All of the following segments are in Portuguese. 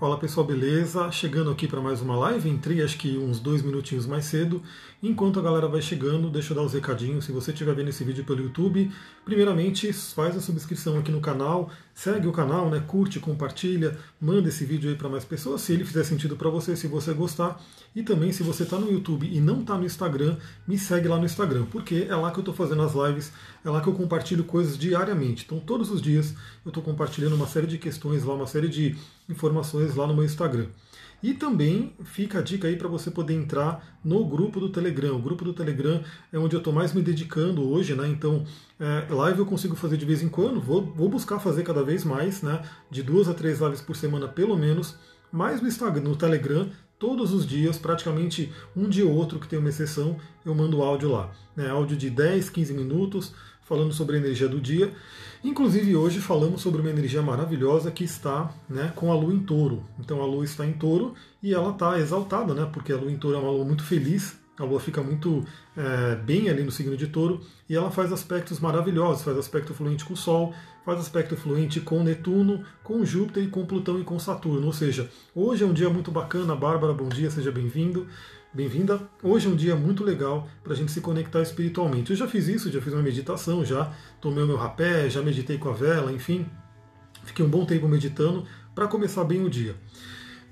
Fala pessoal, beleza? Chegando aqui para mais uma live, entrei acho que uns dois minutinhos mais cedo. Enquanto a galera vai chegando, deixa eu dar os recadinhos. Se você estiver vendo esse vídeo pelo YouTube, primeiramente faz a subscrição aqui no canal, segue o canal, né? curte, compartilha, manda esse vídeo aí para mais pessoas, se ele fizer sentido para você, se você gostar. E também, se você está no YouTube e não está no Instagram, me segue lá no Instagram, porque é lá que eu estou fazendo as lives, é lá que eu compartilho coisas diariamente. Então, todos os dias eu estou compartilhando uma série de questões lá, uma série de informações lá no meu Instagram. E também fica a dica aí para você poder entrar no grupo do Telegram. O grupo do Telegram é onde eu estou mais me dedicando hoje, né? Então, é, live eu consigo fazer de vez em quando, vou, vou buscar fazer cada vez mais, né? De duas a três lives por semana, pelo menos. Mas no Instagram, no Telegram, todos os dias, praticamente um dia ou outro que tem uma exceção, eu mando áudio lá. Né? Áudio de 10, 15 minutos, falando sobre a energia do dia. Inclusive hoje falamos sobre uma energia maravilhosa que está né, com a lua em touro. Então a lua está em touro e ela está exaltada, né, porque a lua em touro é uma lua muito feliz, a lua fica muito é, bem ali no signo de touro e ela faz aspectos maravilhosos, faz aspecto fluente com o Sol, faz aspecto fluente com Netuno, com Júpiter e com Plutão e com Saturno. Ou seja, hoje é um dia muito bacana. Bárbara, bom dia, seja bem-vindo. Bem-vinda. Hoje é um dia muito legal para a gente se conectar espiritualmente. Eu já fiz isso, já fiz uma meditação, já tomei o meu rapé, já meditei com a vela, enfim. Fiquei um bom tempo meditando para começar bem o dia.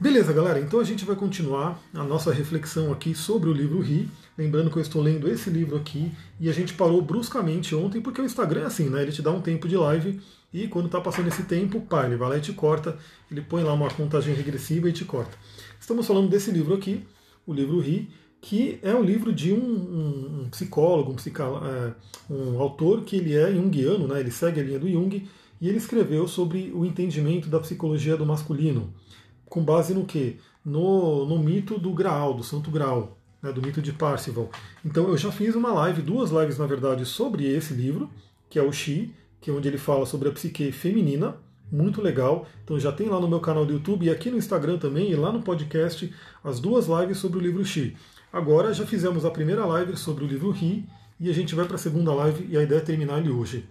Beleza, galera, então a gente vai continuar a nossa reflexão aqui sobre o livro Ri. Lembrando que eu estou lendo esse livro aqui e a gente parou bruscamente ontem, porque o Instagram é assim, né? Ele te dá um tempo de live e quando está passando esse tempo, pá, ele vai lá e te corta, ele põe lá uma contagem regressiva e te corta. Estamos falando desse livro aqui, o livro Ri, que é um livro de um, um, um psicólogo, um, psica, é, um autor que ele é junguiano, né, ele segue a linha do Jung, e ele escreveu sobre o entendimento da psicologia do masculino, com base no que? No, no mito do Graal, do Santo Graal, né, do mito de Parzival. Então eu já fiz uma live, duas lives na verdade, sobre esse livro, que é o Xi, que é onde ele fala sobre a psique feminina, muito legal. Então já tem lá no meu canal do YouTube e aqui no Instagram também e lá no podcast as duas lives sobre o livro Xi. Agora já fizemos a primeira live sobre o livro Ri e a gente vai para a segunda live e a ideia é terminar ele hoje.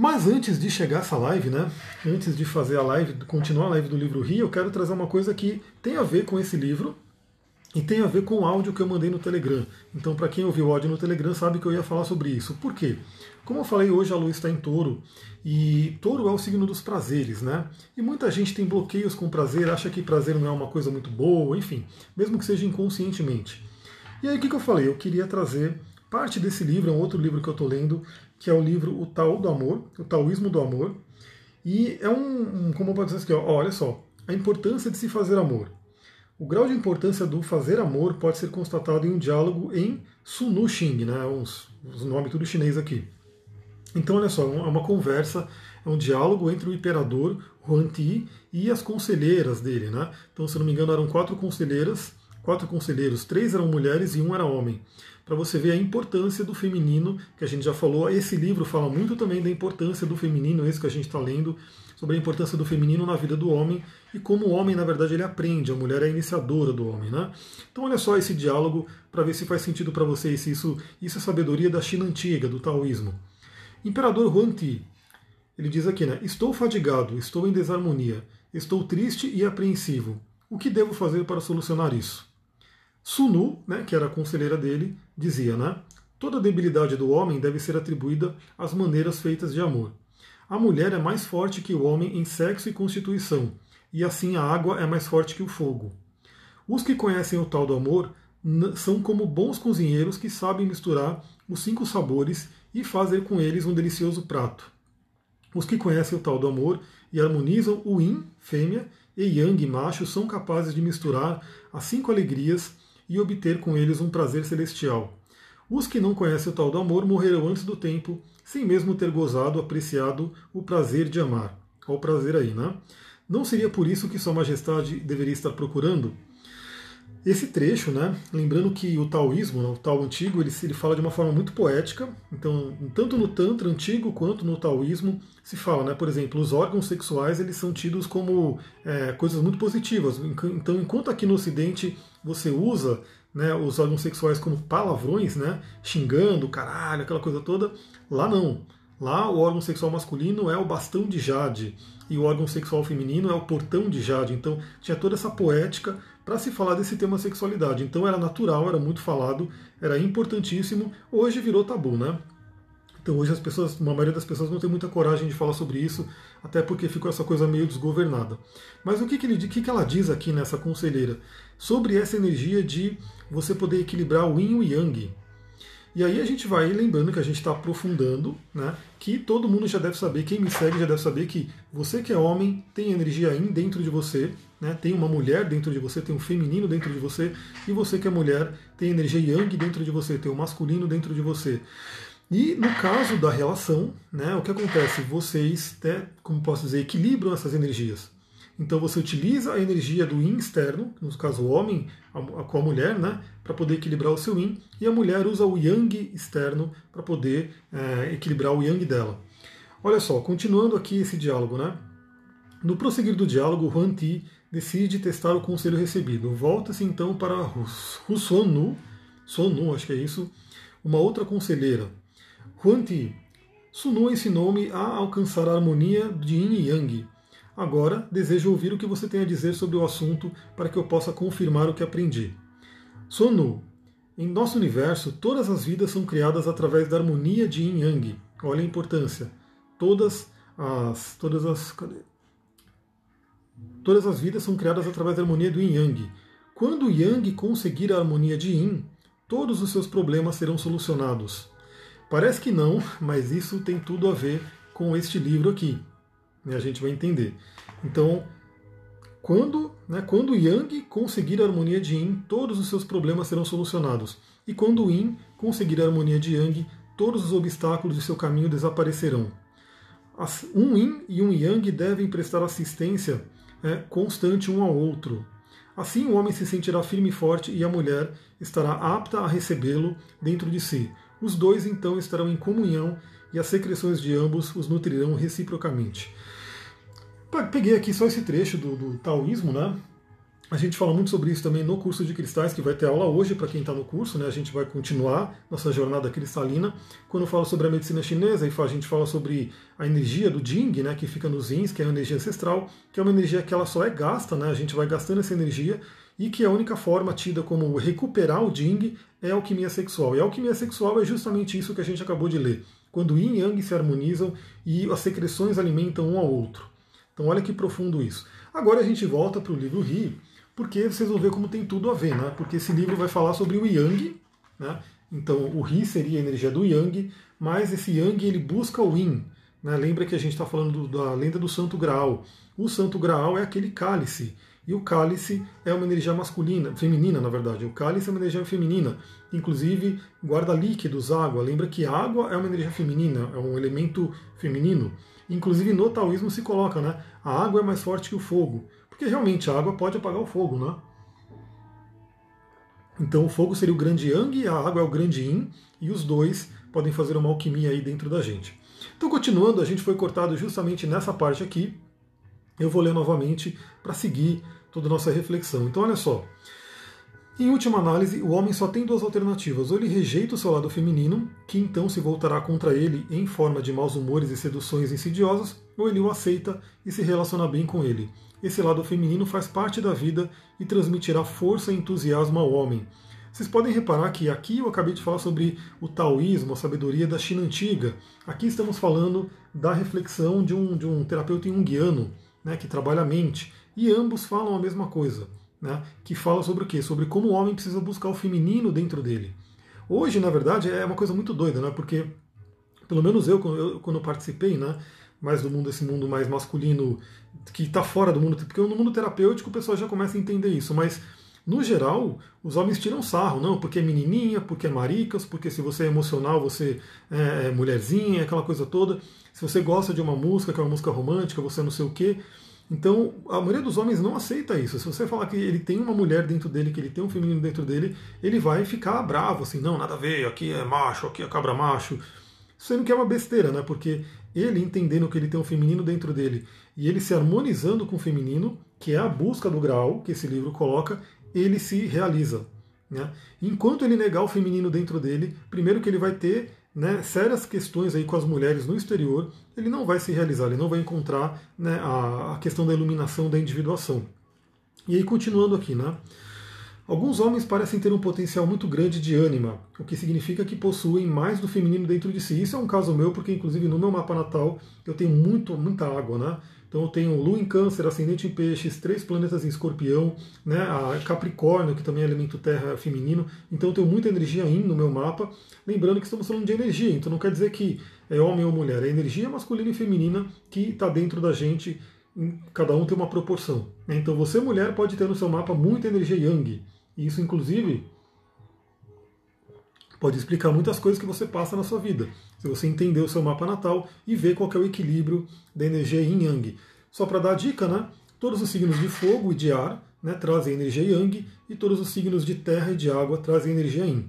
Mas antes de chegar essa live, né? Antes de fazer a live, continuar a live do livro Ri, eu quero trazer uma coisa que tem a ver com esse livro, e tem a ver com o áudio que eu mandei no Telegram. Então, para quem ouviu o áudio no Telegram, sabe que eu ia falar sobre isso. Por quê? Como eu falei, hoje a lua está em touro, e touro é o signo dos prazeres, né? E muita gente tem bloqueios com prazer, acha que prazer não é uma coisa muito boa, enfim, mesmo que seja inconscientemente. E aí o que, que eu falei? Eu queria trazer parte desse livro, é um outro livro que eu estou lendo, que é o livro O Tao do Amor, o Taoísmo do Amor. E é um, um como eu posso dizer aqui, ó, olha só, a importância de se fazer amor. O grau de importância do fazer amor pode ser constatado em um diálogo em Sunu Xing, né? Os, os nomes tudo chinês aqui. Então, olha só, é uma conversa, é um diálogo entre o imperador Huan Ti e as conselheiras dele. Né? Então, se não me engano, eram quatro conselheiras, quatro conselheiros, três eram mulheres e um era homem. Para você ver a importância do feminino, que a gente já falou. Esse livro fala muito também da importância do feminino, esse que a gente está lendo, sobre a importância do feminino na vida do homem e como o homem, na verdade, ele aprende, a mulher é a iniciadora do homem. Né? Então, olha só esse diálogo para ver se faz sentido para vocês, se isso, isso é sabedoria da China antiga, do taoísmo. Imperador Huan Ti, ele diz aqui, né? Estou fadigado, estou em desarmonia, estou triste e apreensivo. O que devo fazer para solucionar isso? Sunu, né, que era a conselheira dele, dizia, né? Toda debilidade do homem deve ser atribuída às maneiras feitas de amor. A mulher é mais forte que o homem em sexo e constituição, e assim a água é mais forte que o fogo. Os que conhecem o tal do amor são como bons cozinheiros que sabem misturar os cinco sabores e fazer com eles um delicioso prato. Os que conhecem o tal do amor e harmonizam o yin, fêmea, e yang, macho, são capazes de misturar as cinco alegrias e obter com eles um prazer celestial. Os que não conhecem o tal do amor morrerão antes do tempo, sem mesmo ter gozado, apreciado o prazer de amar. Olha o prazer aí, né? Não seria por isso que Sua Majestade deveria estar procurando? Esse trecho, né, lembrando que o taoísmo, né, o Tao antigo, ele, ele fala de uma forma muito poética, então tanto no Tantra antigo quanto no taoísmo se fala, né, por exemplo, os órgãos sexuais eles são tidos como é, coisas muito positivas, então enquanto aqui no Ocidente você usa né, os órgãos sexuais como palavrões, né, xingando, caralho, aquela coisa toda, lá não. Lá o órgão sexual masculino é o bastão de jade, e o órgão sexual feminino é o portão de Jade. Então tinha toda essa poética para se falar desse tema sexualidade. Então era natural, era muito falado, era importantíssimo. Hoje virou tabu, né? Então hoje as pessoas, uma maioria das pessoas não tem muita coragem de falar sobre isso, até porque ficou essa coisa meio desgovernada. Mas o que, que, ele, que, que ela diz aqui nessa conselheira? Sobre essa energia de você poder equilibrar o yin e o yang. E aí a gente vai lembrando que a gente está aprofundando, né? Que todo mundo já deve saber, quem me segue já deve saber que você que é homem tem energia yin dentro de você, né? Tem uma mulher dentro de você, tem um feminino dentro de você, e você que é mulher tem energia yang dentro de você, tem o masculino dentro de você. E no caso da relação, né, o que acontece? Vocês, né, como posso dizer, equilibram essas energias. Então você utiliza a energia do yin externo, no caso o homem com a mulher, né, para poder equilibrar o seu yin, e a mulher usa o yang externo para poder é, equilibrar o yang dela. Olha só, continuando aqui esse diálogo, né? No prosseguir do diálogo, Huan Ti decide testar o conselho recebido. Volta-se então para Hu Sonu, Sonu, acho que é isso, uma outra conselheira. Huan Ti, Sunu ensinou-me a alcançar a harmonia de Yin e Yang Agora, desejo ouvir o que você tem a dizer sobre o assunto para que eu possa confirmar o que aprendi. Sonu. Em nosso universo, todas as vidas são criadas através da harmonia de Yin Yang. Olha a importância. Todas as. Todas as. Cadê? Todas as vidas são criadas através da harmonia do Yin Yang. Quando Yang conseguir a harmonia de Yin, todos os seus problemas serão solucionados. Parece que não, mas isso tem tudo a ver com este livro aqui né, a gente vai entender. Então, quando, né, quando Yang conseguir a harmonia de Yin, todos os seus problemas serão solucionados. E quando Yin conseguir a harmonia de Yang, todos os obstáculos de seu caminho desaparecerão. Um Yin e um Yang devem prestar assistência é, constante um ao outro. Assim o homem se sentirá firme e forte e a mulher estará apta a recebê-lo dentro de si. Os dois então estarão em comunhão e as secreções de ambos os nutrirão reciprocamente. Peguei aqui só esse trecho do, do taoísmo, né? A gente fala muito sobre isso também no curso de cristais, que vai ter aula hoje para quem está no curso, né? A gente vai continuar nossa jornada cristalina. Quando eu falo sobre a medicina chinesa, a gente fala sobre a energia do Jing, né? Que fica nos Yins, que é a energia ancestral, que é uma energia que ela só é gasta, né? A gente vai gastando essa energia e que a única forma tida como recuperar o Jing é a alquimia sexual. E a alquimia sexual é justamente isso que a gente acabou de ler. Quando Yin e Yang se harmonizam e as secreções alimentam um ao outro. Então olha que profundo isso. Agora a gente volta para o livro Ri, porque vocês vão ver como tem tudo a ver, né? Porque esse livro vai falar sobre o Yang, né? Então o Ri seria a energia do Yang, mas esse Yang ele busca o Yin. Né? Lembra que a gente está falando do, da lenda do Santo Graal. O Santo Graal é aquele cálice. E o cálice é uma energia masculina, feminina, na verdade. O cálice é uma energia feminina. Inclusive, guarda líquidos, água. Lembra que água é uma energia feminina, é um elemento feminino. Inclusive no taoísmo se coloca, né? A água é mais forte que o fogo. Porque realmente a água pode apagar o fogo, né? Então o fogo seria o grande yang, a água é o grande yin, e os dois podem fazer uma alquimia aí dentro da gente. Então, continuando, a gente foi cortado justamente nessa parte aqui. Eu vou ler novamente para seguir toda a nossa reflexão. Então, olha só. Em última análise, o homem só tem duas alternativas: ou ele rejeita o seu lado feminino, que então se voltará contra ele em forma de maus humores e seduções insidiosas, ou ele o aceita e se relaciona bem com ele. Esse lado feminino faz parte da vida e transmitirá força e entusiasmo ao homem. Vocês podem reparar que aqui eu acabei de falar sobre o taoísmo, a sabedoria da China antiga. Aqui estamos falando da reflexão de um, de um terapeuta junguiano, né, que trabalha a mente. E ambos falam a mesma coisa né, que fala sobre o quê? Sobre como o homem precisa buscar o feminino dentro dele. Hoje, na verdade, é uma coisa muito doida, né, porque, pelo menos eu, quando eu participei, né, mais do mundo, esse mundo mais masculino, que está fora do mundo, porque no mundo terapêutico o pessoal já começa a entender isso, mas no geral, os homens tiram sarro, não, porque é menininha, porque é maricas, porque se você é emocional, você é, é mulherzinha, aquela coisa toda. Se você gosta de uma música, que é uma música romântica, você é não sei o quê. Então, a maioria dos homens não aceita isso. Se você falar que ele tem uma mulher dentro dele, que ele tem um feminino dentro dele, ele vai ficar bravo, assim, não, nada a ver, aqui é macho, aqui é cabra macho. Sendo que é uma besteira, né? Porque ele entendendo que ele tem um feminino dentro dele e ele se harmonizando com o feminino, que é a busca do grau que esse livro coloca, ele se realiza. Né? Enquanto ele negar o feminino dentro dele, primeiro que ele vai ter né, sérias questões aí com as mulheres no exterior, ele não vai se realizar, ele não vai encontrar né, a, a questão da iluminação, da individuação. E aí, continuando aqui, né? Alguns homens parecem ter um potencial muito grande de ânima, o que significa que possuem mais do feminino dentro de si. Isso é um caso meu, porque inclusive no meu mapa natal eu tenho muito, muita água, né? Então eu tenho Lua em Câncer, Ascendente em Peixes, três planetas em Escorpião, né? A Capricórnio, que também é elemento terra feminino. Então eu tenho muita energia Yin no meu mapa. Lembrando que estamos falando de energia, então não quer dizer que é homem ou mulher, é energia masculina e feminina que está dentro da gente. Cada um tem uma proporção. Né? Então você, mulher, pode ter no seu mapa muita energia Yang isso, inclusive, pode explicar muitas coisas que você passa na sua vida. Se você entender o seu mapa natal e ver qual é o equilíbrio da energia yin yang. Só para dar a dica, né? Todos os signos de fogo e de ar né, trazem energia yang e todos os signos de terra e de água trazem energia yin.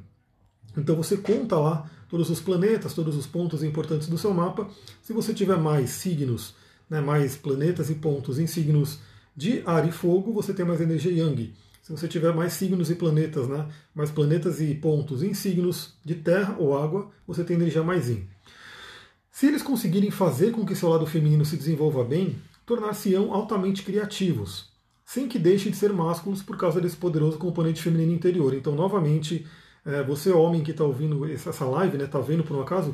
Então você conta lá todos os planetas, todos os pontos importantes do seu mapa. Se você tiver mais signos, né, mais planetas e pontos em signos de ar e fogo, você tem mais energia yang. Se você tiver mais signos e planetas, né, mais planetas e pontos em signos de terra ou água, você tem energia mais yin. Se eles conseguirem fazer com que seu lado feminino se desenvolva bem, tornar-se-ão altamente criativos, sem que deixem de ser másculos por causa desse poderoso componente feminino interior. Então, novamente, é, você homem que está ouvindo essa live, está né, vendo por um acaso,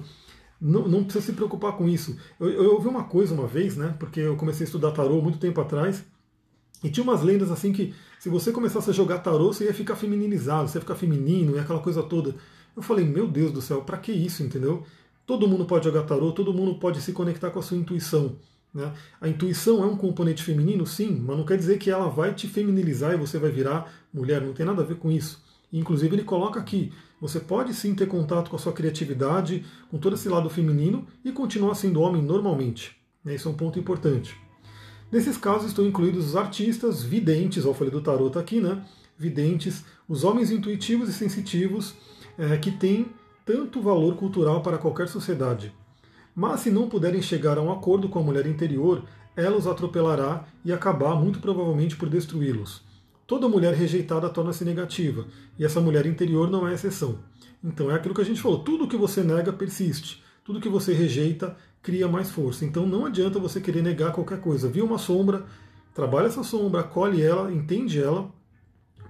não, não, precisa se preocupar com isso. Eu, eu ouvi uma coisa uma vez, né, porque eu comecei a estudar tarô muito tempo atrás, e tinha umas lendas assim que se você começasse a jogar tarô, você ia ficar feminilizado, você ia ficar feminino e aquela coisa toda. Eu falei, meu Deus do céu, para que isso, entendeu? Todo mundo pode jogar tarô, todo mundo pode se conectar com a sua intuição. Né? A intuição é um componente feminino, sim, mas não quer dizer que ela vai te feminilizar e você vai virar mulher, não tem nada a ver com isso. Inclusive, ele coloca aqui: você pode sim ter contato com a sua criatividade, com todo esse lado feminino e continuar sendo homem normalmente. Isso é um ponto importante. Nesses casos estão incluídos os artistas, videntes, eu falei do tarot tá aqui, né? Videntes, os homens intuitivos e sensitivos é, que têm tanto valor cultural para qualquer sociedade. Mas se não puderem chegar a um acordo com a mulher interior, ela os atropelará e acabar muito provavelmente por destruí-los. Toda mulher rejeitada torna-se negativa, e essa mulher interior não é exceção. Então é aquilo que a gente falou: tudo que você nega persiste, tudo que você rejeita cria mais força. Então não adianta você querer negar qualquer coisa. Viu uma sombra, trabalha essa sombra, acolhe ela, entende ela,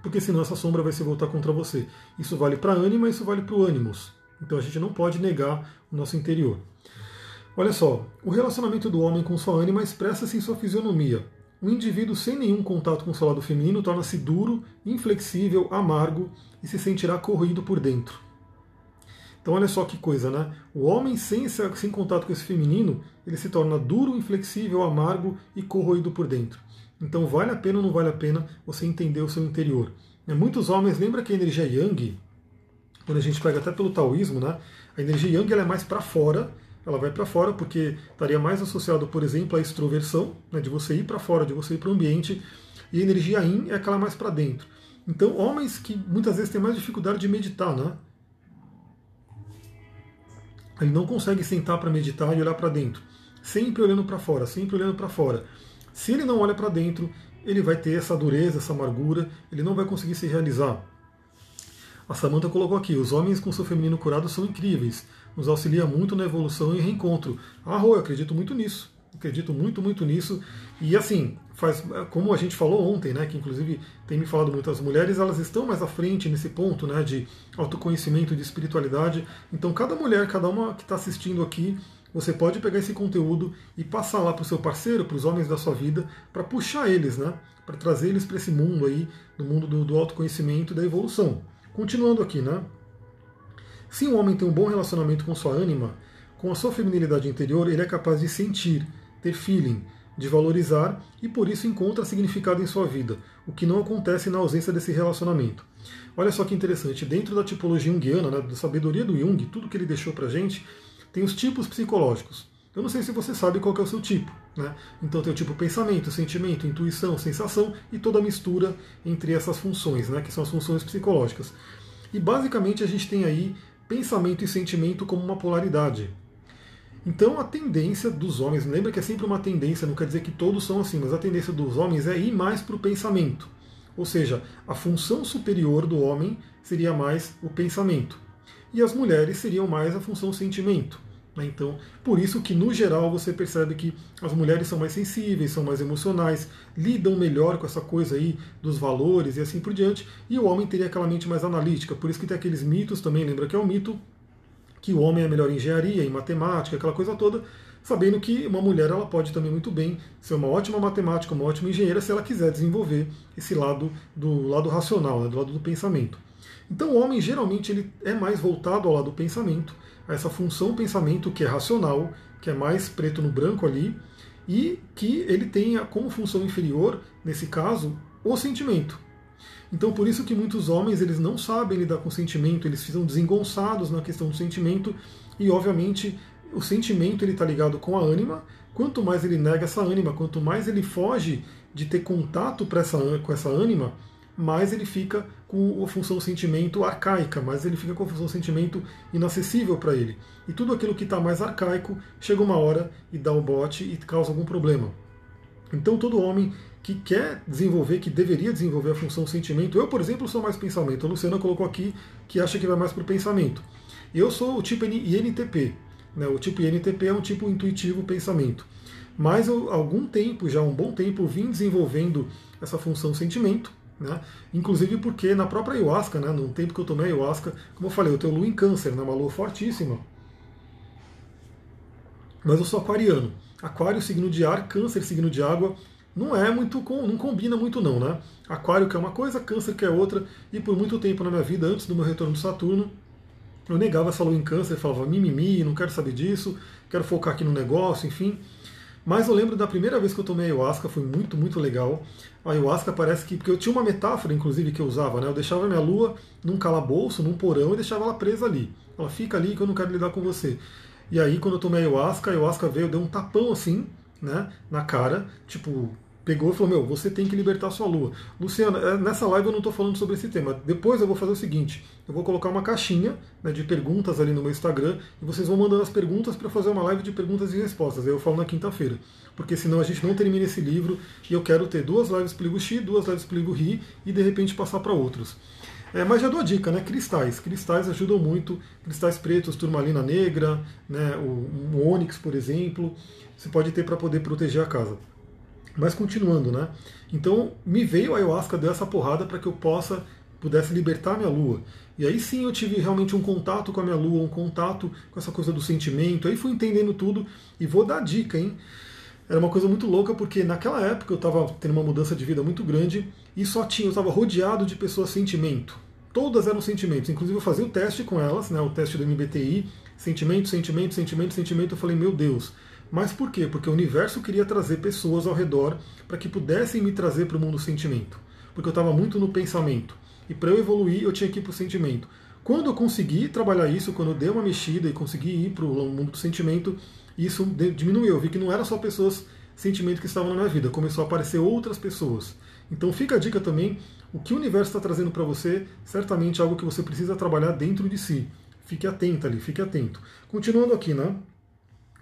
porque senão essa sombra vai se voltar contra você. Isso vale para a ânima, isso vale para o ânimos. Então a gente não pode negar o nosso interior. Olha só, o relacionamento do homem com sua ânima expressa-se em sua fisionomia. O indivíduo sem nenhum contato com o seu lado feminino torna-se duro, inflexível, amargo e se sentirá corroído por dentro. Então olha só que coisa, né? O homem sem, sem contato com esse feminino, ele se torna duro, inflexível, amargo e corroído por dentro. Então vale a pena ou não vale a pena você entender o seu interior. Né, muitos homens, lembra que a energia yang, quando a gente pega até pelo taoísmo, né? A energia yang ela é mais para fora, ela vai para fora porque estaria mais associado, por exemplo, à extroversão, né, de você ir para fora, de você ir para o ambiente, e a energia yin é aquela mais para dentro. Então, homens que muitas vezes têm mais dificuldade de meditar, né? Ele não consegue sentar para meditar e olhar para dentro. Sempre olhando para fora, sempre olhando para fora. Se ele não olha para dentro, ele vai ter essa dureza, essa amargura, ele não vai conseguir se realizar. A Samantha colocou aqui: os homens com seu feminino curado são incríveis, nos auxilia muito na evolução e reencontro. Ah, Rô, eu acredito muito nisso. Acredito muito, muito nisso. E assim, faz, como a gente falou ontem, né, que inclusive tem me falado muito, as mulheres elas estão mais à frente nesse ponto né, de autoconhecimento, de espiritualidade. Então, cada mulher, cada uma que está assistindo aqui, você pode pegar esse conteúdo e passar lá para o seu parceiro, para os homens da sua vida, para puxar eles, né, para trazer eles para esse mundo aí, no mundo do, do autoconhecimento e da evolução. Continuando aqui, né? Se um homem tem um bom relacionamento com sua ânima, com a sua feminilidade interior, ele é capaz de sentir, ter feeling, de valorizar e por isso encontra significado em sua vida, o que não acontece na ausência desse relacionamento. Olha só que interessante, dentro da tipologia junguiana, né, da sabedoria do Jung, tudo que ele deixou pra gente, tem os tipos psicológicos. Eu não sei se você sabe qual é o seu tipo. Né? Então tem o tipo pensamento, sentimento, intuição, sensação e toda a mistura entre essas funções, né, que são as funções psicológicas. E basicamente a gente tem aí pensamento e sentimento como uma polaridade. Então a tendência dos homens, lembra que é sempre uma tendência, não quer dizer que todos são assim, mas a tendência dos homens é ir mais para o pensamento. Ou seja, a função superior do homem seria mais o pensamento. e as mulheres seriam mais a função sentimento. Né? Então, por isso que no geral você percebe que as mulheres são mais sensíveis, são mais emocionais, lidam melhor com essa coisa aí dos valores e assim por diante, e o homem teria aquela mente mais analítica. Por isso que tem aqueles mitos também, lembra que é o mito que o homem é melhor em engenharia, em matemática, aquela coisa toda, sabendo que uma mulher ela pode também muito bem ser uma ótima matemática, uma ótima engenheira, se ela quiser desenvolver esse lado do lado racional, né, do lado do pensamento. Então o homem geralmente ele é mais voltado ao lado do pensamento, a essa função pensamento que é racional, que é mais preto no branco ali, e que ele tenha como função inferior, nesse caso, o sentimento. Então por isso que muitos homens eles não sabem lidar com o sentimento, eles ficam desengonçados na questão do sentimento e obviamente o sentimento ele está ligado com a ânima. Quanto mais ele nega essa ânima, quanto mais ele foge de ter contato essa, com essa ânima, mais ele fica com a função sentimento arcaica, mais ele fica com a função sentimento inacessível para ele. E tudo aquilo que está mais arcaico chega uma hora e dá o bote e causa algum problema. Então todo homem que quer desenvolver, que deveria desenvolver a função sentimento, eu por exemplo sou mais pensamento, a Luciana colocou aqui que acha que vai mais para o pensamento. Eu sou o tipo INTP, né? o tipo INTP é um tipo intuitivo pensamento. Mas eu, algum tempo, já um bom tempo, vim desenvolvendo essa função sentimento, né? Inclusive porque na própria ayahuasca, né, no tempo que eu tomei ayahuasca, como eu falei, eu tenho lua em câncer, né, uma lua fortíssima. Mas eu sou aquariano. Aquário, signo de ar, câncer, signo de água. Não é muito, não combina muito não, né? Aquário que é uma coisa, câncer que é outra. E por muito tempo na minha vida, antes do meu retorno do Saturno, eu negava essa lua em câncer, falava mimimi, não quero saber disso, quero focar aqui no negócio, enfim. Mas eu lembro da primeira vez que eu tomei ayahuasca, foi muito, muito legal. A ayahuasca parece que. Porque eu tinha uma metáfora, inclusive, que eu usava, né? Eu deixava minha lua num calabouço, num porão, e deixava ela presa ali. Ela fica ali que eu não quero lidar com você. E aí, quando eu tomei ayahuasca, a ayahuasca veio, deu um tapão assim, né? Na cara, tipo, pegou e falou: Meu, você tem que libertar sua lua. Luciana, é, nessa live eu não estou falando sobre esse tema. Depois eu vou fazer o seguinte: eu vou colocar uma caixinha né, de perguntas ali no meu Instagram e vocês vão mandando as perguntas para fazer uma live de perguntas e respostas. Aí eu falo na quinta-feira. Porque senão a gente não termina esse livro e eu quero ter duas lives Pligo Xi, duas lives Pligo Ri e de repente passar para outros. É, mas já dou a dica, né? Cristais. Cristais ajudam muito. Cristais pretos, turmalina negra, né? o, o ônix, por exemplo. Você pode ter para poder proteger a casa. Mas continuando, né? Então me veio a ayahuasca deu essa porrada para que eu possa pudesse libertar minha lua. E aí sim eu tive realmente um contato com a minha lua, um contato com essa coisa do sentimento. Aí fui entendendo tudo e vou dar dica, hein? Era uma coisa muito louca porque naquela época eu estava tendo uma mudança de vida muito grande e só tinha, eu estava rodeado de pessoas sentimento. Todas eram sentimentos. Inclusive eu fazia o teste com elas, né, o teste do MBTI, sentimento, sentimento, sentimento, sentimento. Eu falei, meu Deus, mas por quê? Porque o universo queria trazer pessoas ao redor para que pudessem me trazer para o mundo sentimento. Porque eu estava muito no pensamento. E para eu evoluir, eu tinha que ir para o sentimento. Quando eu consegui trabalhar isso, quando eu dei uma mexida e consegui ir para o mundo do sentimento, isso diminuiu. Eu vi que não era só pessoas sentimento que estavam na minha vida, começou a aparecer outras pessoas. Então fica a dica também, o que o universo está trazendo para você, certamente é algo que você precisa trabalhar dentro de si. Fique atento ali, fique atento. Continuando aqui, né?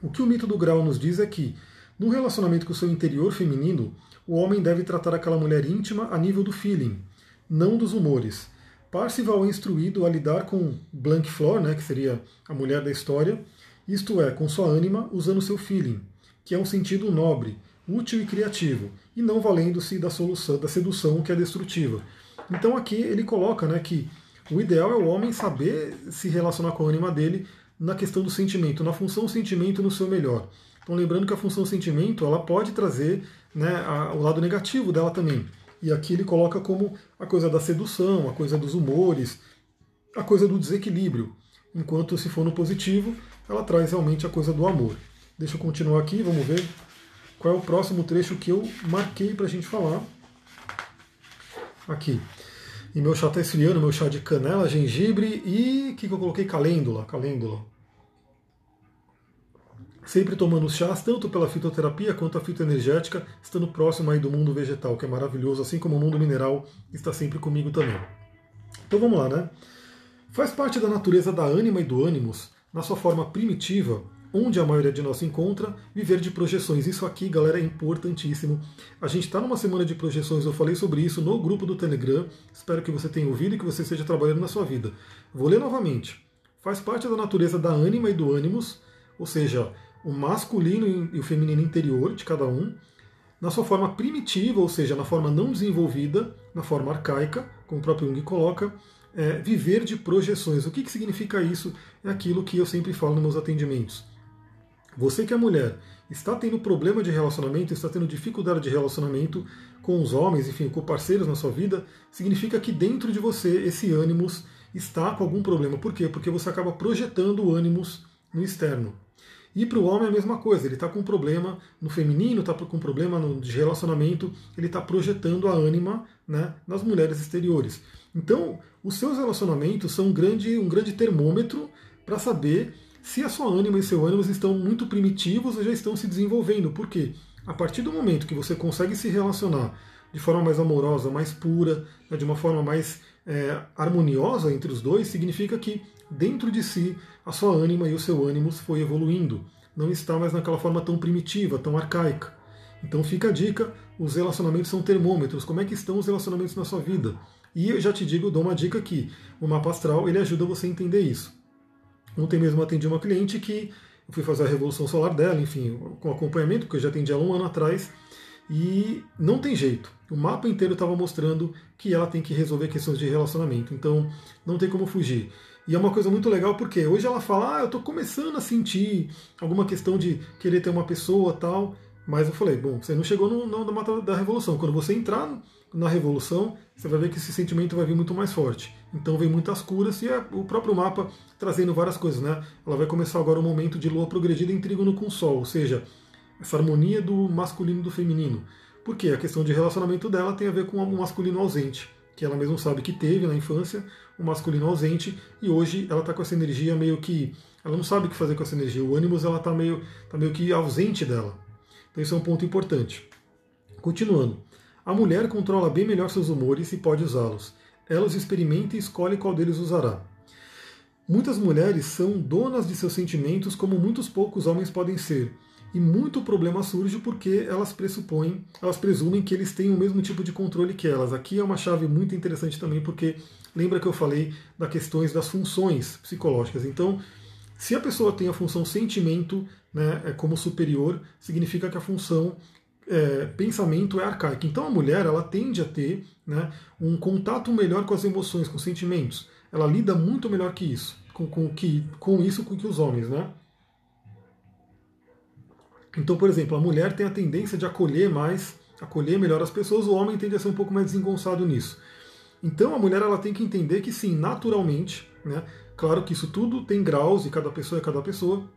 O que o mito do grau nos diz é que, no relacionamento com o seu interior feminino, o homem deve tratar aquela mulher íntima a nível do feeling, não dos humores. Parcival é instruído a lidar com Blank Flor, né, que seria a mulher da história, isto é, com sua ânima, usando seu feeling, que é um sentido nobre, útil e criativo, e não valendo-se da solução, da sedução que é destrutiva. Então aqui ele coloca né, que o ideal é o homem saber se relacionar com a ânima dele na questão do sentimento, na função sentimento no seu melhor. Então lembrando que a função sentimento ela pode trazer né, a, o lado negativo dela também. E aqui ele coloca como a coisa da sedução, a coisa dos humores, a coisa do desequilíbrio. Enquanto se for no positivo, ela traz realmente a coisa do amor. Deixa eu continuar aqui, vamos ver qual é o próximo trecho que eu marquei para a gente falar. Aqui. E meu chá está esfriando, meu chá de canela, gengibre e o que, que eu coloquei? Calêndula. Calêndula. Sempre tomando chás, tanto pela fitoterapia quanto a fitoenergética, estando próximo aí do mundo vegetal, que é maravilhoso, assim como o mundo mineral está sempre comigo também. Então vamos lá, né? Faz parte da natureza da ânima e do ânimos, na sua forma primitiva, onde a maioria de nós se encontra, viver de projeções. Isso aqui, galera, é importantíssimo. A gente está numa semana de projeções, eu falei sobre isso no grupo do Telegram. Espero que você tenha ouvido e que você esteja trabalhando na sua vida. Vou ler novamente. faz parte da natureza da ânima e do ânimos, ou seja, o masculino e o feminino interior de cada um, na sua forma primitiva, ou seja, na forma não desenvolvida, na forma arcaica, como o próprio Jung coloca, é, viver de projeções. O que, que significa isso? É aquilo que eu sempre falo nos meus atendimentos. Você que é mulher, está tendo problema de relacionamento, está tendo dificuldade de relacionamento com os homens, enfim, com parceiros na sua vida, significa que dentro de você esse ânimos está com algum problema. Por quê? Porque você acaba projetando o ânimos no externo. E para o homem é a mesma coisa, ele está com um problema no feminino, está com um problema de relacionamento, ele está projetando a ânima né, nas mulheres exteriores. Então, os seus relacionamentos são um grande, um grande termômetro para saber se a sua ânima e seu ânimo estão muito primitivos já estão se desenvolvendo. Por quê? A partir do momento que você consegue se relacionar de forma mais amorosa, mais pura, né, de uma forma mais é, harmoniosa entre os dois, significa que dentro de si a sua ânima e o seu ânimo foi evoluindo. Não está mais naquela forma tão primitiva, tão arcaica. Então fica a dica: os relacionamentos são termômetros. Como é que estão os relacionamentos na sua vida? E eu já te digo, dou uma dica aqui: o mapa astral ele ajuda você a entender isso. Ontem mesmo atendi uma cliente que eu fui fazer a revolução solar dela, enfim, com acompanhamento, porque eu já atendi ela um ano atrás, e não tem jeito. O mapa inteiro estava mostrando que ela tem que resolver questões de relacionamento, então não tem como fugir. E é uma coisa muito legal porque hoje ela fala, ah, eu estou começando a sentir alguma questão de querer ter uma pessoa tal, mas eu falei, bom, você não chegou no, no, no mapa da revolução. Quando você entrar na revolução, você vai ver que esse sentimento vai vir muito mais forte. Então vem muitas curas e é o próprio mapa trazendo várias coisas, né? Ela vai começar agora um momento de lua progredida em trígono com o sol, ou seja, essa harmonia do masculino e do feminino. Porque a questão de relacionamento dela tem a ver com o masculino ausente, que ela mesma sabe que teve na infância, o um masculino ausente, e hoje ela está com essa energia meio que. Ela não sabe o que fazer com essa energia. O ânimo ela está meio, tá meio que ausente dela. Então isso é um ponto importante. Continuando. A mulher controla bem melhor seus humores e pode usá-los. Ela os experimenta e escolhe qual deles usará. Muitas mulheres são donas de seus sentimentos como muitos poucos homens podem ser. E muito problema surge porque elas pressupõem, elas presumem que eles têm o mesmo tipo de controle que elas. Aqui é uma chave muito interessante também porque lembra que eu falei das questões das funções psicológicas. Então, se a pessoa tem a função sentimento né, é como superior, significa que a função é, pensamento é arcaico. Então a mulher ela tende a ter né, um contato melhor com as emoções, com os sentimentos. Ela lida muito melhor que isso, com, com, que, com isso com que os homens, né? Então, por exemplo, a mulher tem a tendência de acolher mais, acolher melhor as pessoas, o homem tende a ser um pouco mais desengonçado nisso. Então a mulher ela tem que entender que sim, naturalmente, né? Claro que isso tudo tem graus e cada pessoa é cada pessoa,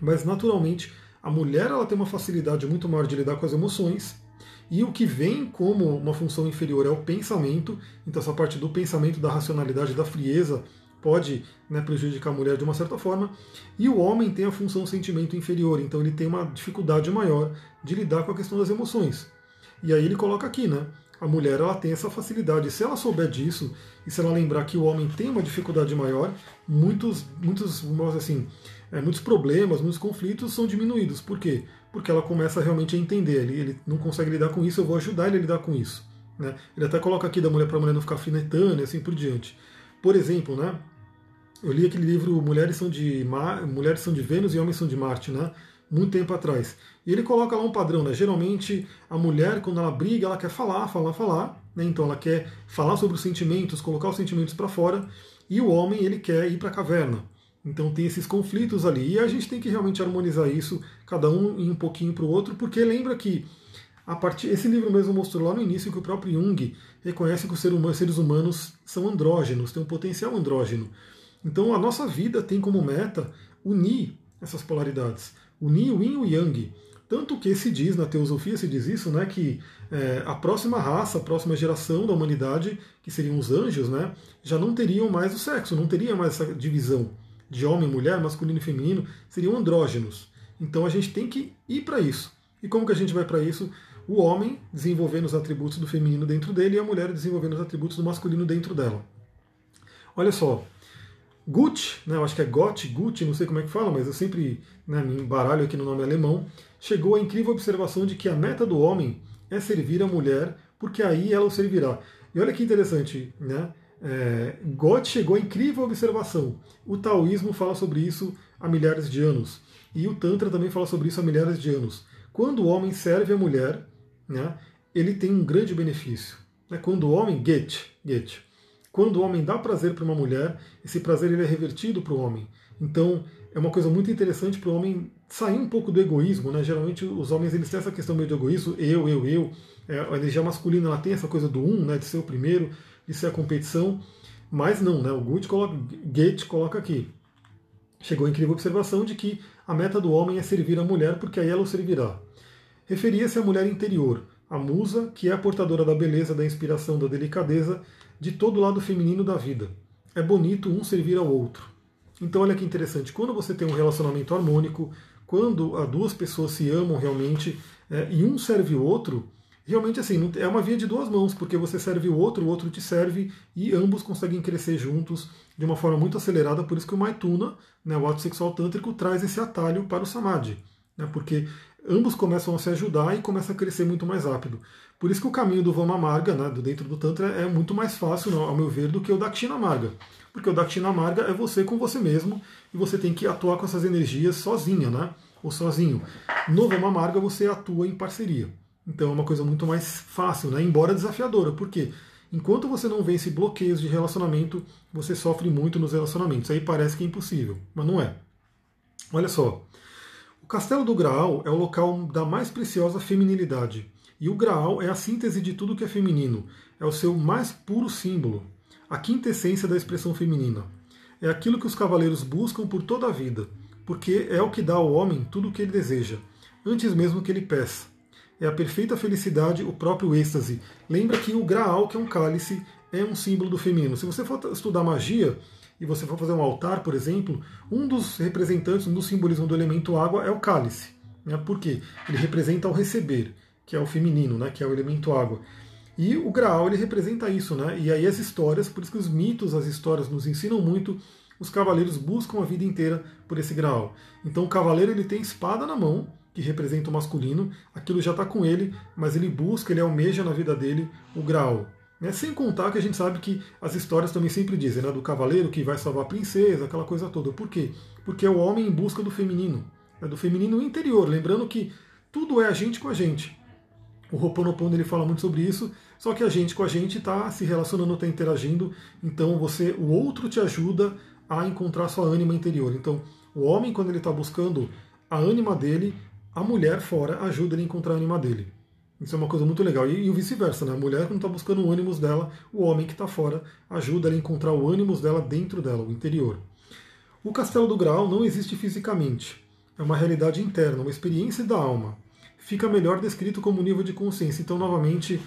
mas naturalmente a mulher ela tem uma facilidade muito maior de lidar com as emoções, e o que vem como uma função inferior é o pensamento, então essa parte do pensamento, da racionalidade, da frieza, pode né, prejudicar a mulher de uma certa forma, e o homem tem a função sentimento inferior, então ele tem uma dificuldade maior de lidar com a questão das emoções. E aí ele coloca aqui, né? A mulher ela tem essa facilidade. Se ela souber disso e se ela lembrar que o homem tem uma dificuldade maior, muitos, muitos, assim, é, muitos problemas, muitos conflitos são diminuídos. Por quê? Porque ela começa realmente a entender. Ele, ele não consegue lidar com isso, eu vou ajudar ele a lidar com isso. Né? Ele até coloca aqui da mulher para a mulher não ficar finetando e assim por diante. Por exemplo, né? Eu li aquele livro Mulheres são de Mar... Mulheres são de Vênus e Homens são de Marte, né? Muito tempo atrás. E ele coloca lá um padrão, né? Geralmente a mulher, quando ela briga, ela quer falar, falar, falar, né? Então ela quer falar sobre os sentimentos, colocar os sentimentos para fora, e o homem ele quer ir para a caverna. Então tem esses conflitos ali. E a gente tem que realmente harmonizar isso, cada um em um pouquinho para o outro, porque lembra que a partir, esse livro mesmo mostrou lá no início que o próprio Jung reconhece que os seres humanos são andrógenos, têm um potencial andrógeno. Então a nossa vida tem como meta unir essas polaridades, unir o Yin e o Yang. Tanto que se diz, na teosofia se diz isso, né, que é, a próxima raça, a próxima geração da humanidade, que seriam os anjos, né, já não teriam mais o sexo, não teria mais essa divisão de homem, mulher, masculino e feminino, seriam andrógenos. Então a gente tem que ir para isso. E como que a gente vai para isso? O homem desenvolvendo os atributos do feminino dentro dele e a mulher desenvolvendo os atributos do masculino dentro dela. Olha só, Gutt, né, eu acho que é Gott, Gutt, não sei como é que fala, mas eu sempre né, me embaralho aqui no nome alemão, chegou à incrível observação de que a meta do homem é servir a mulher, porque aí ela o servirá. E olha que interessante, né? É, chegou a incrível observação. O taoísmo fala sobre isso há milhares de anos. E o Tantra também fala sobre isso há milhares de anos. Quando o homem serve a mulher, né, ele tem um grande benefício. Né? Quando o homem, get, get, quando o homem dá prazer para uma mulher, esse prazer ele é revertido para o homem. Então, é uma coisa muito interessante para o homem sair um pouco do egoísmo. Né? Geralmente, os homens eles têm essa questão meio de egoísmo, eu, eu, eu. É, a energia masculina ela tem essa coisa do um, né, de ser o primeiro, de ser a competição. Mas não, né? o Goethe coloca, Goethe coloca aqui. Chegou a incrível observação de que a meta do homem é servir a mulher, porque aí ela o servirá. Referia-se à mulher interior, a musa, que é a portadora da beleza, da inspiração, da delicadeza, de todo o lado feminino da vida. É bonito um servir ao outro. Então, olha que interessante, quando você tem um relacionamento harmônico, quando as duas pessoas se amam realmente é, e um serve o outro, realmente assim, é uma via de duas mãos, porque você serve o outro, o outro te serve e ambos conseguem crescer juntos de uma forma muito acelerada. Por isso que o Maituna, né, o ato sexual tântrico, traz esse atalho para o Samadhi. Né, porque ambos começam a se ajudar e começa a crescer muito mais rápido. Por isso que o caminho do Vama Marga, né, do dentro do Tantra, é muito mais fácil, ao meu ver, do que o Dakshina Marga. Porque o Dakshina Marga é você com você mesmo e você tem que atuar com essas energias sozinha, né? Ou sozinho. No Vama Marga você atua em parceria. Então é uma coisa muito mais fácil, né? embora desafiadora. Por quê? Enquanto você não vence bloqueios de relacionamento, você sofre muito nos relacionamentos. Aí parece que é impossível, mas não é. Olha só, Castelo do Graal é o local da mais preciosa feminilidade. E o Graal é a síntese de tudo que é feminino. É o seu mais puro símbolo, a quintessência da expressão feminina. É aquilo que os cavaleiros buscam por toda a vida, porque é o que dá ao homem tudo o que ele deseja, antes mesmo que ele peça. É a perfeita felicidade, o próprio êxtase. Lembra que o Graal, que é um cálice, é um símbolo do feminino. Se você for estudar magia, e você for fazer um altar, por exemplo, um dos representantes, um dos simbolismos do elemento água é o cálice. Né? Por quê? Ele representa o receber, que é o feminino, né? que é o elemento água. E o Graal ele representa isso, né? E aí as histórias, por isso que os mitos, as histórias nos ensinam muito, os cavaleiros buscam a vida inteira por esse Graal. Então o cavaleiro ele tem espada na mão, que representa o masculino, aquilo já está com ele, mas ele busca, ele almeja na vida dele o Graal. Né? Sem contar que a gente sabe que as histórias também sempre dizem, né? do cavaleiro que vai salvar a princesa, aquela coisa toda. Por quê? Porque é o homem em busca do feminino, né? do feminino interior. Lembrando que tudo é a gente com a gente. O Ho'oponopono ele fala muito sobre isso, só que a gente com a gente está se relacionando, está interagindo, então você, o outro te ajuda a encontrar sua ânima interior. Então, o homem, quando ele está buscando a ânima dele, a mulher fora ajuda ele a encontrar a ânima dele. Isso é uma coisa muito legal. E, e o vice-versa, né? A mulher, quando está buscando o ânimos dela, o homem que está fora ajuda ela a encontrar o ânimos dela dentro dela, o interior. O castelo do Graal não existe fisicamente. É uma realidade interna, uma experiência da alma. Fica melhor descrito como nível de consciência. Então, novamente,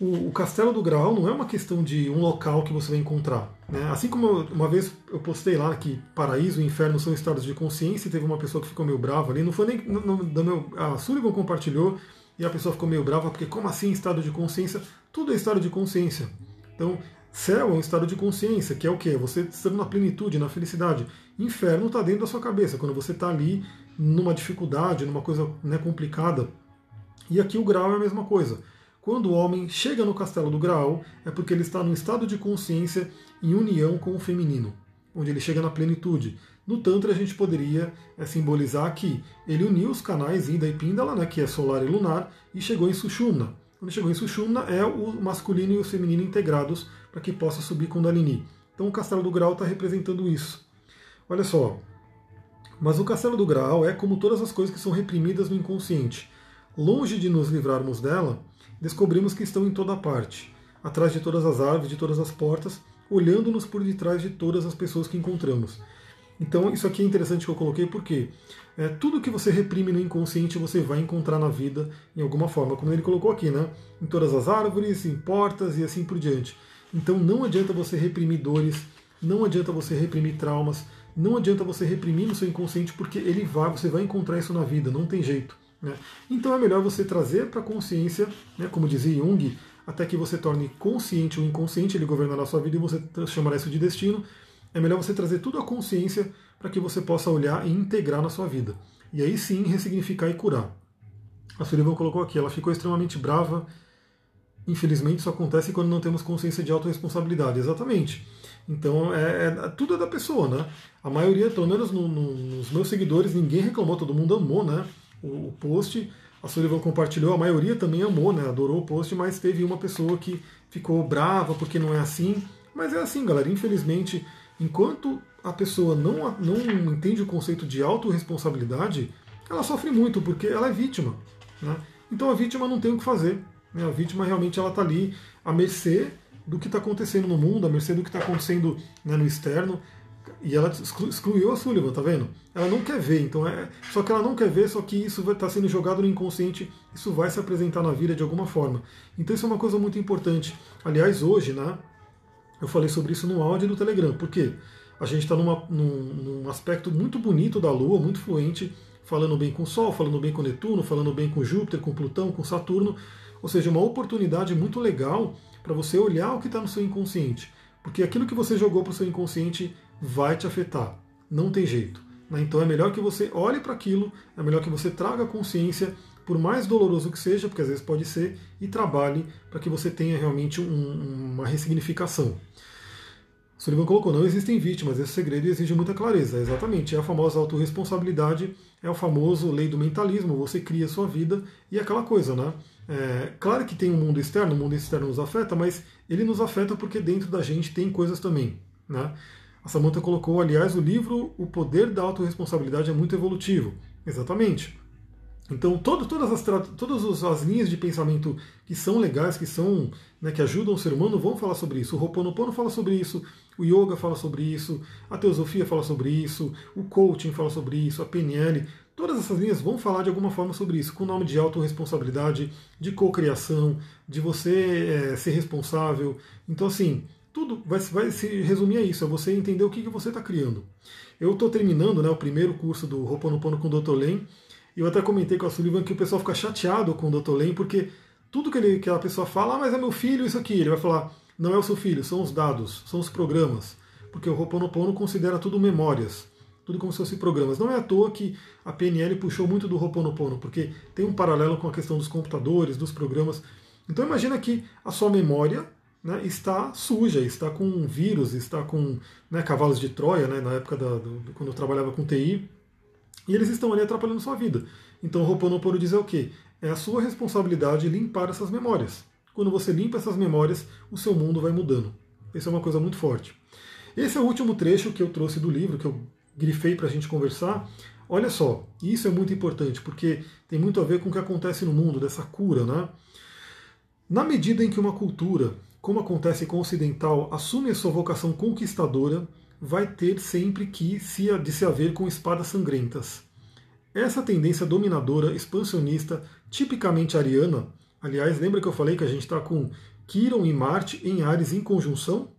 o, o, castelo do Graal não é uma questão de um local que você vai encontrar. Né? Assim como eu, uma vez eu postei lá que paraíso e inferno são estados de consciência, e teve uma pessoa que ficou meio brava ali, não foi nem. No, no, meu, a Sullivan compartilhou e a pessoa ficou meio brava, porque como assim estado de consciência? Tudo é estado de consciência. Então, céu é um estado de consciência, que é o quê? Você estando na plenitude, na felicidade. Inferno está dentro da sua cabeça, quando você está ali numa dificuldade, numa coisa né, complicada. E aqui o grau é a mesma coisa. Quando o homem chega no castelo do Graal, é porque ele está num estado de consciência em união com o feminino, onde ele chega na plenitude. No Tantra a gente poderia é, simbolizar que ele uniu os canais Ida e Pindala, né, que é solar e lunar, e chegou em Sushumna. Quando chegou em Sushumna é o masculino e o feminino integrados para que possa subir Kundalini. Então o Castelo do Graal está representando isso. Olha só, mas o Castelo do Graal é como todas as coisas que são reprimidas no inconsciente. Longe de nos livrarmos dela, descobrimos que estão em toda parte, atrás de todas as árvores, de todas as portas, olhando-nos por detrás de todas as pessoas que encontramos. Então, isso aqui é interessante que eu coloquei porque é, tudo que você reprime no inconsciente você vai encontrar na vida em alguma forma, como ele colocou aqui, né? Em todas as árvores, em portas e assim por diante. Então, não adianta você reprimir dores, não adianta você reprimir traumas, não adianta você reprimir no seu inconsciente porque ele vai, você vai encontrar isso na vida, não tem jeito. Né? Então é melhor você trazer para a consciência, né, como dizia Jung, até que você torne consciente o inconsciente, ele governará a sua vida e você chamará isso de destino é melhor você trazer tudo à consciência para que você possa olhar e integrar na sua vida. E aí sim ressignificar e curar. A Sullivan colocou aqui, ela ficou extremamente brava Infelizmente, isso acontece quando não temos consciência de autorresponsabilidade. Exatamente. Então, é, é, tudo é da pessoa, né? A maioria, pelo menos no, no, nos meus seguidores, ninguém reclamou, todo mundo amou, né? O, o, post, a Sullivan compartilhou, a maioria também amou, né? Adorou o post, mas teve uma pessoa que ficou brava porque não é assim. Mas é assim, galera. Infelizmente, enquanto a pessoa não, não entende o conceito de autorresponsabilidade, ela sofre muito, porque ela é vítima. Né? Então a vítima não tem o que fazer. Né? A vítima realmente ela está ali à mercê do que está acontecendo no mundo, à mercê do que está acontecendo né, no externo. E ela excluiu a Sullivan, tá vendo? Ela não quer ver, então é. Só que ela não quer ver, só que isso vai estar tá sendo jogado no inconsciente, isso vai se apresentar na vida de alguma forma. Então isso é uma coisa muito importante. Aliás, hoje, né? Eu falei sobre isso no áudio do Telegram. Por quê? A gente está num, num aspecto muito bonito da Lua, muito fluente, falando bem com o Sol, falando bem com Netuno, falando bem com Júpiter, com Plutão, com Saturno. Ou seja, uma oportunidade muito legal para você olhar o que está no seu inconsciente. Porque aquilo que você jogou para o seu inconsciente vai te afetar. Não tem jeito. Né? Então é melhor que você olhe para aquilo, é melhor que você traga consciência, por mais doloroso que seja, porque às vezes pode ser, e trabalhe para que você tenha realmente um, uma ressignificação. Sullivan colocou, não existem vítimas, esse segredo exige muita clareza. Exatamente, é a famosa autorresponsabilidade, é o famoso lei do mentalismo, você cria a sua vida e aquela coisa, né? É, claro que tem um mundo externo, o mundo externo nos afeta, mas ele nos afeta porque dentro da gente tem coisas também, né? A Samantha colocou, aliás, o livro O Poder da Autoresponsabilidade é muito evolutivo. Exatamente. Então, todo, todas, as, todas as linhas de pensamento que são legais, que são né, que ajudam o ser humano, vão falar sobre isso. O Ho'oponopono fala sobre isso, o Yoga fala sobre isso, a Teosofia fala sobre isso, o Coaching fala sobre isso, a PNL. Todas essas linhas vão falar de alguma forma sobre isso, com o nome de autorresponsabilidade, de cocriação, de você é, ser responsável. Então, assim, tudo vai, vai, se resumir a isso, é você entender o que, que você está criando. Eu estou terminando né, o primeiro curso do Ho'oponopono com o Dr. Len, eu até comentei com a Sullivan que o pessoal fica chateado com o Dr. Len, porque tudo que, ele, que a pessoa fala, ah, mas é meu filho isso aqui, ele vai falar, não é o seu filho, são os dados, são os programas. Porque o Ho'oponopono considera tudo memórias, tudo como se fossem programas. Não é à toa que a PNL puxou muito do Ho'oponopono, porque tem um paralelo com a questão dos computadores, dos programas. Então imagina que a sua memória né, está suja, está com vírus, está com né, cavalos de Troia, né, na época da, do, quando eu trabalhava com TI, e eles estão ali atrapalhando sua vida. Então o Ho'oponopono diz é o quê? É a sua responsabilidade limpar essas memórias. Quando você limpa essas memórias, o seu mundo vai mudando. Isso é uma coisa muito forte. Esse é o último trecho que eu trouxe do livro, que eu grifei para a gente conversar. Olha só, isso é muito importante, porque tem muito a ver com o que acontece no mundo, dessa cura, né? Na medida em que uma cultura, como acontece com o ocidental, assume a sua vocação conquistadora, vai ter sempre que se, de se haver com espadas sangrentas. Essa tendência dominadora, expansionista, tipicamente ariana, aliás, lembra que eu falei que a gente está com Quiron e Marte em Ares em conjunção?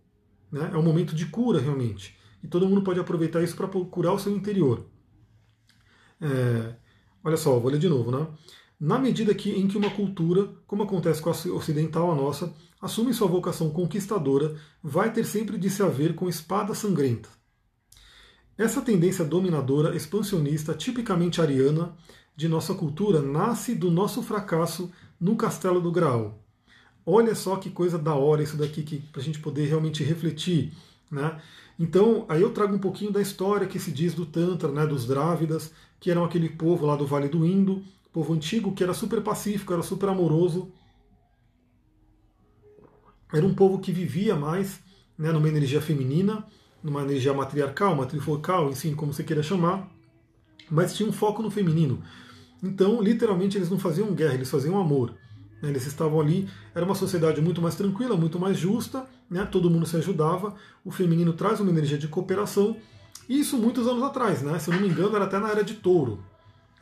Né? É um momento de cura realmente. E todo mundo pode aproveitar isso para curar o seu interior. É, olha só, vou ler de novo, né? Na medida que, em que uma cultura, como acontece com a ocidental, a nossa, assume sua vocação conquistadora, vai ter sempre de se haver com espada sangrenta. Essa tendência dominadora, expansionista, tipicamente ariana, de nossa cultura, nasce do nosso fracasso no Castelo do Graal. Olha só que coisa da hora isso daqui, para a gente poder realmente refletir. Né? Então, aí eu trago um pouquinho da história que se diz do Tantra, né, dos Drávidas, que eram aquele povo lá do Vale do Indo, povo antigo que era super pacífico, era super amoroso. Era um povo que vivia mais né, numa energia feminina, numa energia matriarcal, matrifocal, enfim, como você queira chamar, mas tinha um foco no feminino. Então, literalmente, eles não faziam guerra, eles faziam amor. Né, eles estavam ali, era uma sociedade muito mais tranquila, muito mais justa, né, todo mundo se ajudava, o feminino traz uma energia de cooperação, isso muitos anos atrás, né, se eu não me engano, era até na era de touro.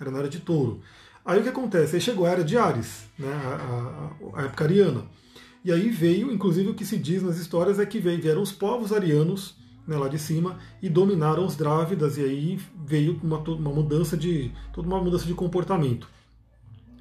Era na era de touro. Aí o que acontece? Aí chegou a era de Ares, né, a, a, a época ariana. E aí veio, inclusive o que se diz nas histórias é que veio, vieram os povos arianos né, lá de cima e dominaram os Drávidas, e aí veio uma, uma mudança de. toda uma mudança de comportamento.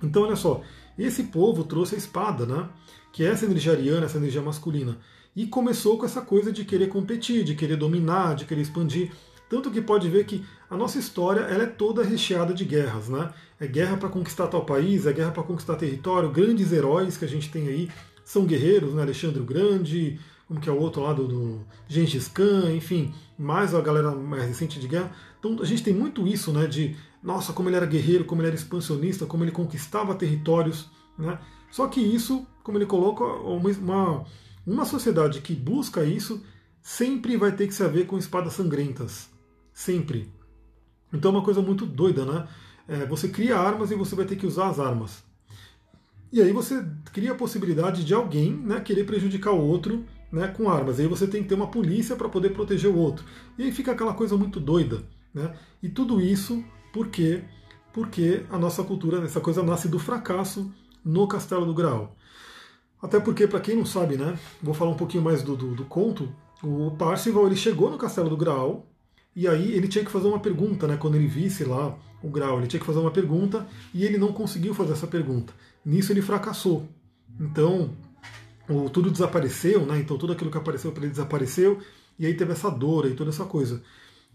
Então, olha só, esse povo trouxe a espada, né? Que é essa energia ariana, essa energia masculina. E começou com essa coisa de querer competir, de querer dominar, de querer expandir. Tanto que pode ver que a nossa história ela é toda recheada de guerras, né? É guerra para conquistar tal país, é guerra para conquistar território, grandes heróis que a gente tem aí são guerreiros, né? Alexandre o Grande, como que é o outro lado do Gengis Khan, enfim, mais a galera mais recente de guerra. Então a gente tem muito isso, né? De nossa, como ele era guerreiro, como ele era expansionista, como ele conquistava territórios, né? Só que isso, como ele coloca, uma, uma sociedade que busca isso sempre vai ter que se haver com espadas sangrentas. Sempre. Então é uma coisa muito doida, né? É, você cria armas e você vai ter que usar as armas. E aí você cria a possibilidade de alguém né, querer prejudicar o outro né, com armas. E aí você tem que ter uma polícia para poder proteger o outro. E aí fica aquela coisa muito doida. Né? E tudo isso por quê? Porque a nossa cultura, essa coisa nasce do fracasso no Castelo do Graal. Até porque, para quem não sabe, né, vou falar um pouquinho mais do, do, do conto, o Parcival ele chegou no Castelo do Graal e aí ele tinha que fazer uma pergunta, né, quando ele visse lá o Graal, ele tinha que fazer uma pergunta e ele não conseguiu fazer essa pergunta. Nisso ele fracassou. Então, o, tudo desapareceu, né, então tudo aquilo que apareceu para ele desapareceu e aí teve essa dor e toda essa coisa.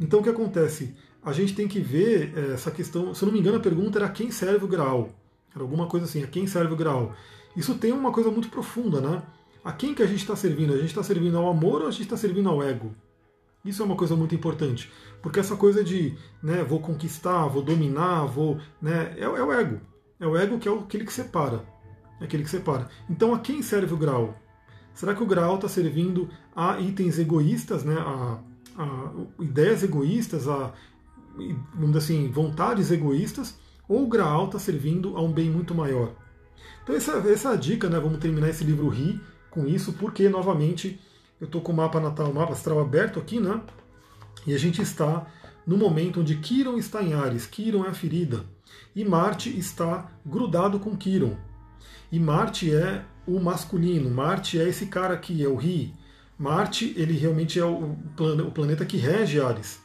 Então o que acontece? A gente tem que ver eh, essa questão, se eu não me engano a pergunta era a quem serve o Graal. Era alguma coisa assim, a quem serve o Graal. Isso tem uma coisa muito profunda, né? A quem que a gente está servindo? A gente está servindo ao amor ou a gente está servindo ao ego? Isso é uma coisa muito importante, porque essa coisa de, né, vou conquistar, vou dominar, vou, né, é, é o ego. É o ego que é aquele que separa. É aquele que separa. Então, a quem serve o grau? Será que o grau está servindo a itens egoístas, né, a, a ideias egoístas, a, assim, vontades egoístas, ou o grau está servindo a um bem muito maior? Então, essa, essa é a dica, né? Vamos terminar esse livro Ri com isso, porque novamente eu estou com o mapa natal, o mapa astral aberto aqui, né? E a gente está no momento onde Quiron está em Ares, Quiron é a ferida, e Marte está grudado com Quiron. E Marte é o masculino, Marte é esse cara aqui, é o Ri. Marte, ele realmente é o, o planeta que rege Ares.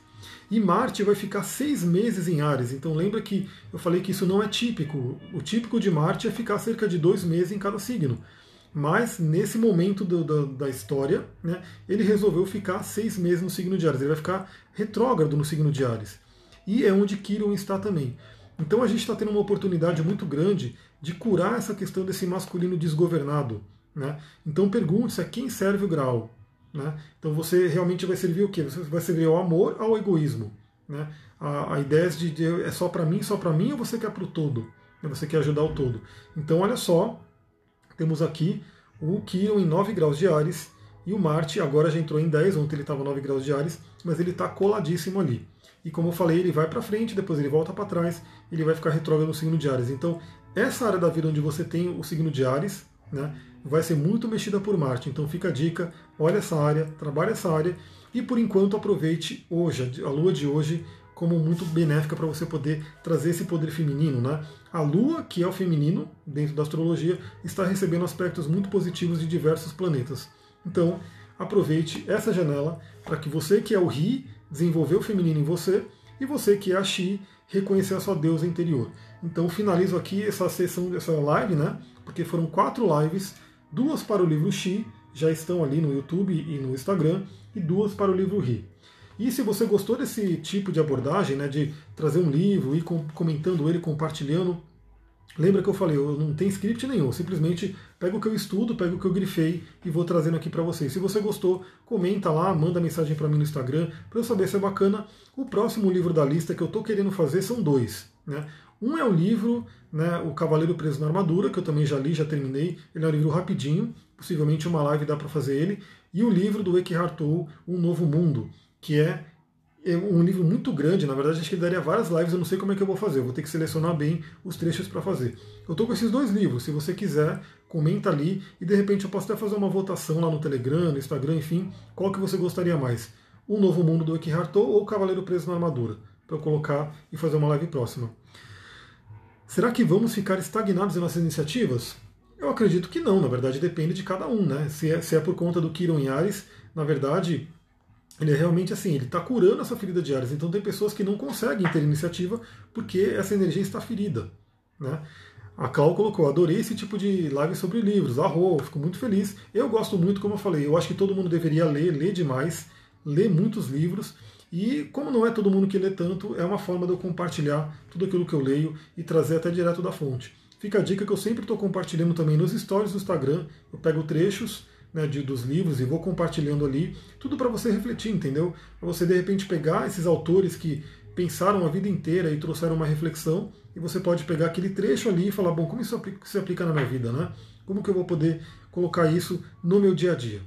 E Marte vai ficar seis meses em Ares. Então lembra que eu falei que isso não é típico. O típico de Marte é ficar cerca de dois meses em cada signo. Mas nesse momento do, do, da história, né, ele resolveu ficar seis meses no signo de Ares. Ele vai ficar retrógrado no signo de Ares. E é onde Quiron está também. Então a gente está tendo uma oportunidade muito grande de curar essa questão desse masculino desgovernado. Né? Então pergunte-se a quem serve o grau. Né? Então você realmente vai servir o quê? Você vai servir ao amor ao egoísmo? Né? A, a ideia de, de é só para mim, só para mim, ou você quer para o todo? Você quer ajudar o todo? Então olha só, temos aqui o Quiron em 9 graus de Ares e o Marte agora já entrou em 10, ontem ele estava 9 graus de Ares, mas ele está coladíssimo ali. E como eu falei, ele vai para frente, depois ele volta para trás, ele vai ficar retrógrado no signo de Ares. Então, essa área da vida onde você tem o signo de Ares, né, vai ser muito mexida por Marte. Então fica a dica, olha essa área, trabalhe essa área e por enquanto aproveite hoje, a lua de hoje, como muito benéfica para você poder trazer esse poder feminino. Né? A Lua, que é o feminino dentro da astrologia, está recebendo aspectos muito positivos de diversos planetas. Então, aproveite essa janela para que você que é o Ri desenvolver o feminino em você e você que é a Xi reconhecer a sua deusa interior. Então, finalizo aqui essa sessão, essa live, né? Porque foram quatro lives, duas para o livro Xi, já estão ali no YouTube e no Instagram, e duas para o livro Ri. E se você gostou desse tipo de abordagem, né, de trazer um livro e comentando ele, compartilhando, lembra que eu falei, eu não tenho script nenhum, simplesmente pego o que eu estudo, pego o que eu grifei e vou trazendo aqui para vocês. Se você gostou, comenta lá, manda mensagem para mim no Instagram para eu saber se é bacana. O próximo livro da lista que eu estou querendo fazer são dois. Né? Um é o livro, né, O Cavaleiro Preso na Armadura, que eu também já li, já terminei. Ele é um livro rapidinho, possivelmente uma live dá para fazer ele. E o livro do Eckhart Tolle, Um Novo Mundo, que é, é um livro muito grande, na verdade acho que ele daria várias lives, eu não sei como é que eu vou fazer, eu vou ter que selecionar bem os trechos para fazer. Eu estou com esses dois livros, se você quiser, comenta ali e de repente eu posso até fazer uma votação lá no Telegram, no Instagram, enfim, qual que você gostaria mais? O Novo Mundo do Eckhart Tolle ou Cavaleiro Preso na Armadura? Para eu colocar e fazer uma live próxima. Será que vamos ficar estagnados em nossas iniciativas? Eu acredito que não, na verdade depende de cada um, né? Se é, se é por conta do Kiron Yares, na verdade, ele é realmente assim, ele está curando essa ferida de Ares. Então tem pessoas que não conseguem ter iniciativa porque essa energia está ferida. Né? A Clau colocou, adorei esse tipo de live sobre livros, arro, fico muito feliz. Eu gosto muito, como eu falei, eu acho que todo mundo deveria ler, ler demais, ler muitos livros. E como não é todo mundo que lê tanto, é uma forma de eu compartilhar tudo aquilo que eu leio e trazer até direto da fonte. Fica a dica que eu sempre estou compartilhando também nos stories do Instagram. Eu pego trechos né, de, dos livros e vou compartilhando ali, tudo para você refletir, entendeu? Para você de repente pegar esses autores que pensaram a vida inteira e trouxeram uma reflexão, e você pode pegar aquele trecho ali e falar, bom, como isso se aplica na minha vida, né? Como que eu vou poder colocar isso no meu dia a dia?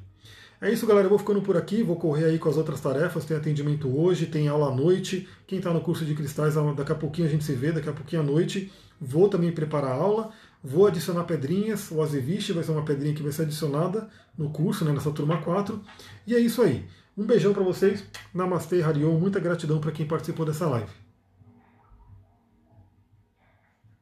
É isso, galera. Eu vou ficando por aqui, vou correr aí com as outras tarefas. Tem atendimento hoje, tem aula à noite. Quem está no curso de cristais, daqui a pouquinho a gente se vê, daqui a pouquinho à noite. Vou também preparar a aula. Vou adicionar pedrinhas. O Azeviche vai ser uma pedrinha que vai ser adicionada no curso, né, nessa turma 4. E é isso aí. Um beijão para vocês. Namastê, Harion. Muita gratidão para quem participou dessa live.